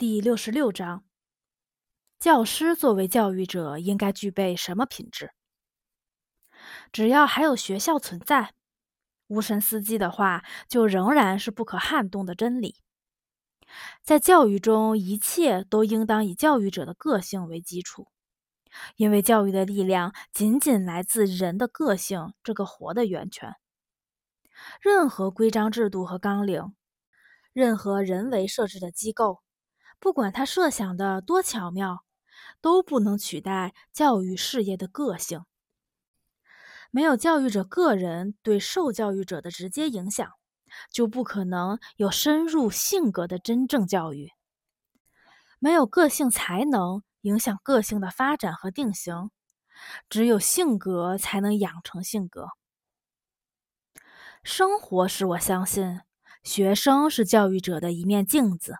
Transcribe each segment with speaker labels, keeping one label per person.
Speaker 1: 第六十六章：教师作为教育者应该具备什么品质？只要还有学校存在，无神司机的话就仍然是不可撼动的真理。在教育中，一切都应当以教育者的个性为基础，因为教育的力量仅仅来自人的个性这个活的源泉。任何规章制度和纲领，任何人为设置的机构。不管他设想的多巧妙，都不能取代教育事业的个性。没有教育者个人对受教育者的直接影响，就不可能有深入性格的真正教育。没有个性才能影响个性的发展和定型，只有性格才能养成性格。生活使我相信，学生是教育者的一面镜子。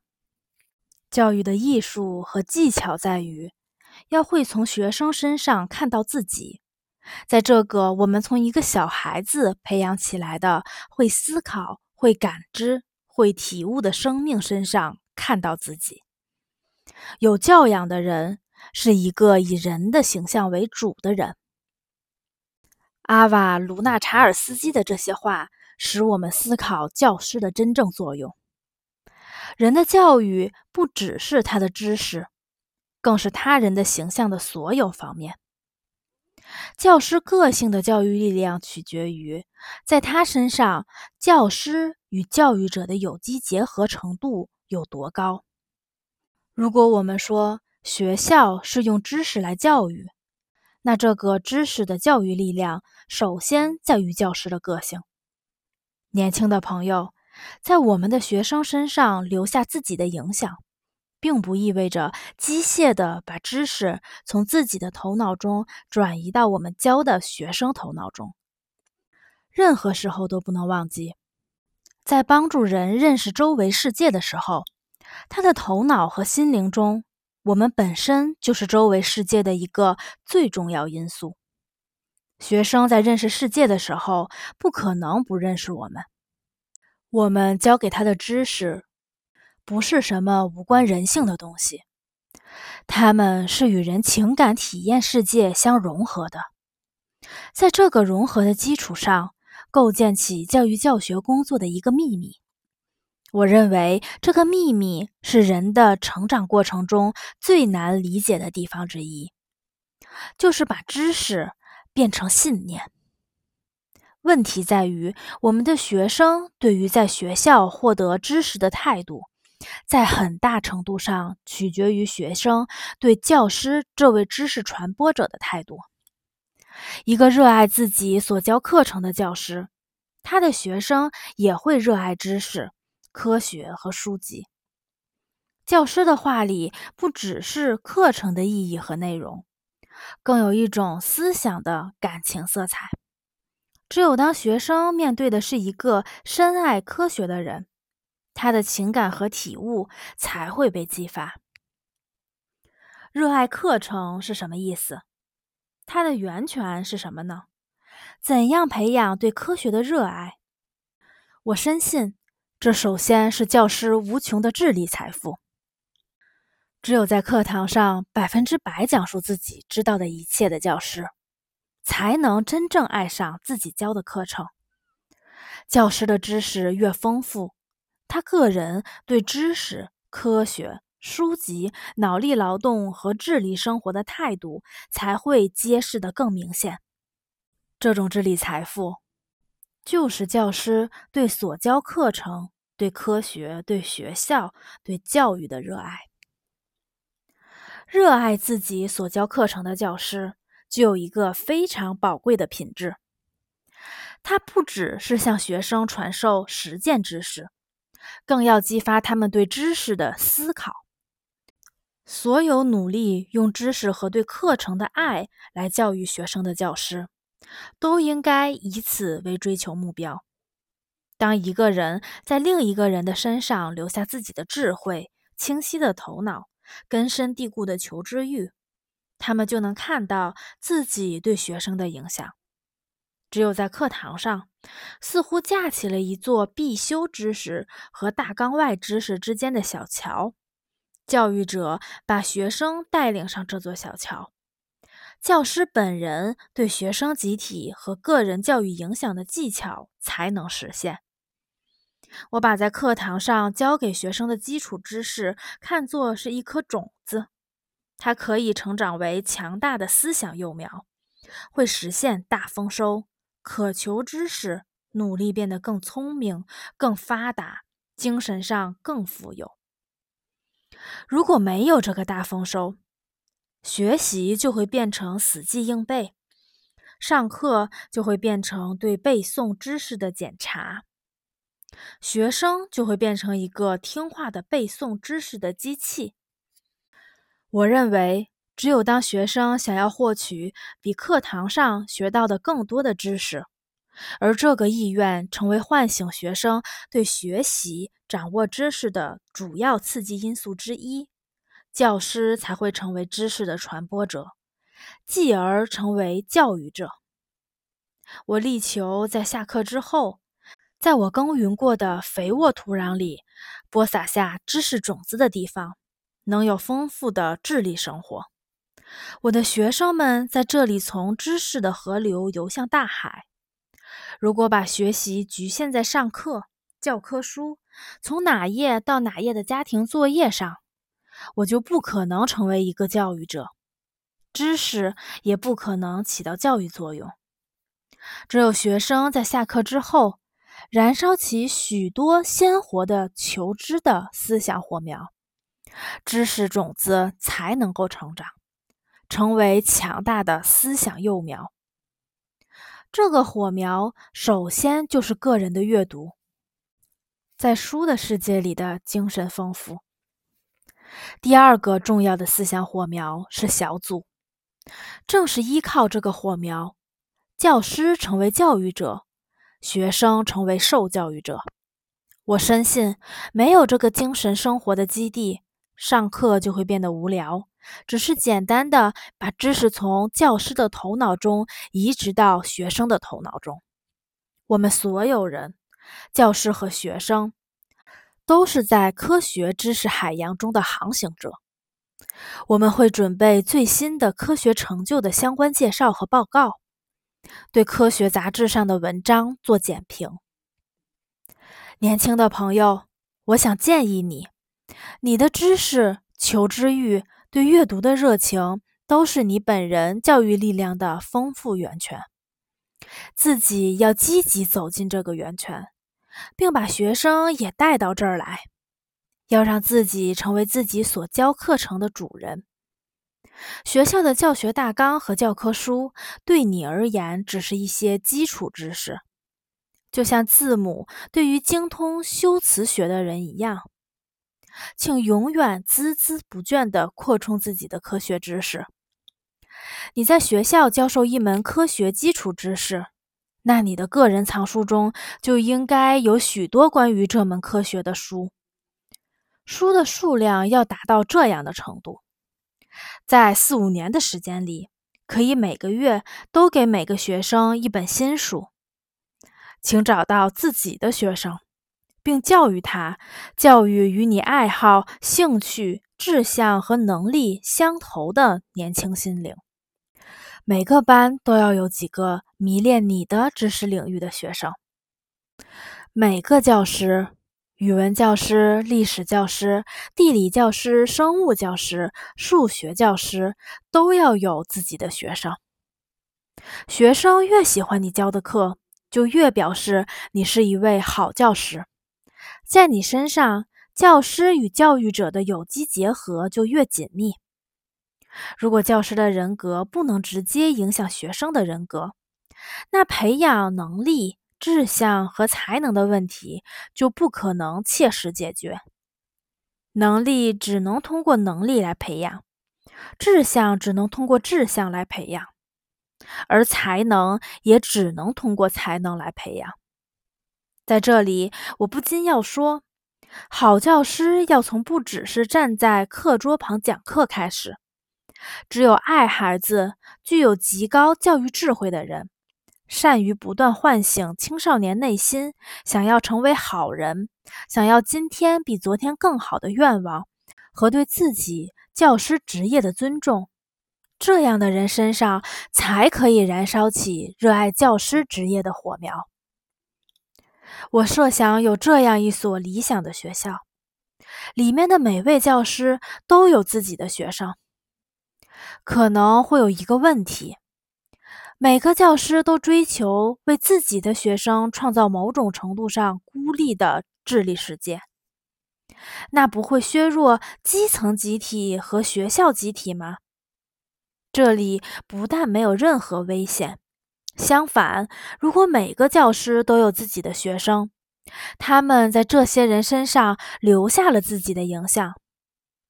Speaker 1: 教育的艺术和技巧在于，要会从学生身上看到自己，在这个我们从一个小孩子培养起来的会思考、会感知、会体悟的生命身上看到自己。有教养的人是一个以人的形象为主的人。阿瓦·卢纳查尔斯基的这些话，使我们思考教师的真正作用。人的教育不只是他的知识，更是他人的形象的所有方面。教师个性的教育力量取决于，在他身上，教师与教育者的有机结合程度有多高。如果我们说学校是用知识来教育，那这个知识的教育力量首先在于教师的个性。年轻的朋友。在我们的学生身上留下自己的影响，并不意味着机械地把知识从自己的头脑中转移到我们教的学生头脑中。任何时候都不能忘记，在帮助人认识周围世界的时候，他的头脑和心灵中，我们本身就是周围世界的一个最重要因素。学生在认识世界的时候，不可能不认识我们。我们教给他的知识，不是什么无关人性的东西，他们是与人情感体验世界相融合的，在这个融合的基础上，构建起教育教学工作的一个秘密。我认为这个秘密是人的成长过程中最难理解的地方之一，就是把知识变成信念。问题在于，我们的学生对于在学校获得知识的态度，在很大程度上取决于学生对教师这位知识传播者的态度。一个热爱自己所教课程的教师，他的学生也会热爱知识、科学和书籍。教师的话里不只是课程的意义和内容，更有一种思想的感情色彩。只有当学生面对的是一个深爱科学的人，他的情感和体悟才会被激发。热爱课程是什么意思？它的源泉是什么呢？怎样培养对科学的热爱？我深信，这首先是教师无穷的智力财富。只有在课堂上百分之百讲述自己知道的一切的教师。才能真正爱上自己教的课程。教师的知识越丰富，他个人对知识、科学、书籍、脑力劳动和智力生活的态度才会揭示的更明显。这种智力财富，就是教师对所教课程、对科学、对学校、对教育的热爱。热爱自己所教课程的教师。就有一个非常宝贵的品质，它不只是向学生传授实践知识，更要激发他们对知识的思考。所有努力用知识和对课程的爱来教育学生的教师，都应该以此为追求目标。当一个人在另一个人的身上留下自己的智慧、清晰的头脑、根深蒂固的求知欲。他们就能看到自己对学生的影响。只有在课堂上，似乎架起了一座必修知识和大纲外知识之间的小桥，教育者把学生带领上这座小桥，教师本人对学生集体和个人教育影响的技巧才能实现。我把在课堂上教给学生的基础知识看作是一颗种子，它可以成长为强大的思想幼苗，会实现大丰收。渴求知识，努力变得更聪明、更发达，精神上更富有。如果没有这个大丰收，学习就会变成死记硬背，上课就会变成对背诵知识的检查，学生就会变成一个听话的背诵知识的机器。我认为，只有当学生想要获取比课堂上学到的更多的知识，而这个意愿成为唤醒学生对学习。掌握知识的主要刺激因素之一，教师才会成为知识的传播者，继而成为教育者。我力求在下课之后，在我耕耘过的肥沃土壤里播撒下知识种子的地方，能有丰富的智力生活。我的学生们在这里从知识的河流游向大海。如果把学习局限在上课、教科书，从哪页到哪页的家庭作业上，我就不可能成为一个教育者，知识也不可能起到教育作用。只有学生在下课之后，燃烧起许多鲜活的求知的思想火苗，知识种子才能够成长，成为强大的思想幼苗。这个火苗首先就是个人的阅读。在书的世界里的精神丰富。第二个重要的思想火苗是小组，正是依靠这个火苗，教师成为教育者，学生成为受教育者。我深信，没有这个精神生活的基地，上课就会变得无聊，只是简单的把知识从教师的头脑中移植到学生的头脑中。我们所有人。教师和学生都是在科学知识海洋中的航行者。我们会准备最新的科学成就的相关介绍和报告，对科学杂志上的文章做简评。年轻的朋友，我想建议你：你的知识、求知欲、对阅读的热情，都是你本人教育力量的丰富源泉。自己要积极走进这个源泉。并把学生也带到这儿来，要让自己成为自己所教课程的主人。学校的教学大纲和教科书对你而言只是一些基础知识，就像字母对于精通修辞学的人一样。请永远孜孜不倦地扩充自己的科学知识。你在学校教授一门科学基础知识。那你的个人藏书中就应该有许多关于这门科学的书，书的数量要达到这样的程度，在四五年的时间里，可以每个月都给每个学生一本新书。请找到自己的学生，并教育他，教育与你爱好、兴趣、志向和能力相投的年轻心灵。每个班都要有几个迷恋你的知识领域的学生。每个教师，语文教师、历史教师、地理教师、生物教师、数学教师都要有自己的学生。学生越喜欢你教的课，就越表示你是一位好教师。在你身上，教师与教育者的有机结合就越紧密。如果教师的人格不能直接影响学生的人格，那培养能力、志向和才能的问题就不可能切实解决。能力只能通过能力来培养，志向只能通过志向来培养，而才能也只能通过才能来培养。在这里，我不禁要说，好教师要从不只是站在课桌旁讲课开始。只有爱孩子、具有极高教育智慧的人，善于不断唤醒青少年内心想要成为好人、想要今天比昨天更好的愿望，和对自己教师职业的尊重。这样的人身上才可以燃烧起热爱教师职业的火苗。我设想有这样一所理想的学校，里面的每位教师都有自己的学生。可能会有一个问题：每个教师都追求为自己的学生创造某种程度上孤立的智力世界，那不会削弱基层集体和学校集体吗？这里不但没有任何危险，相反，如果每个教师都有自己的学生，他们在这些人身上留下了自己的影响，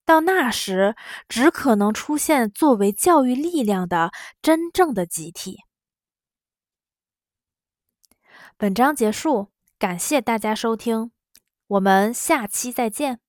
Speaker 1: 到那时，只可能出现作为教育力量的真正的集体。本章结束，感谢大家收听，我们下期再见。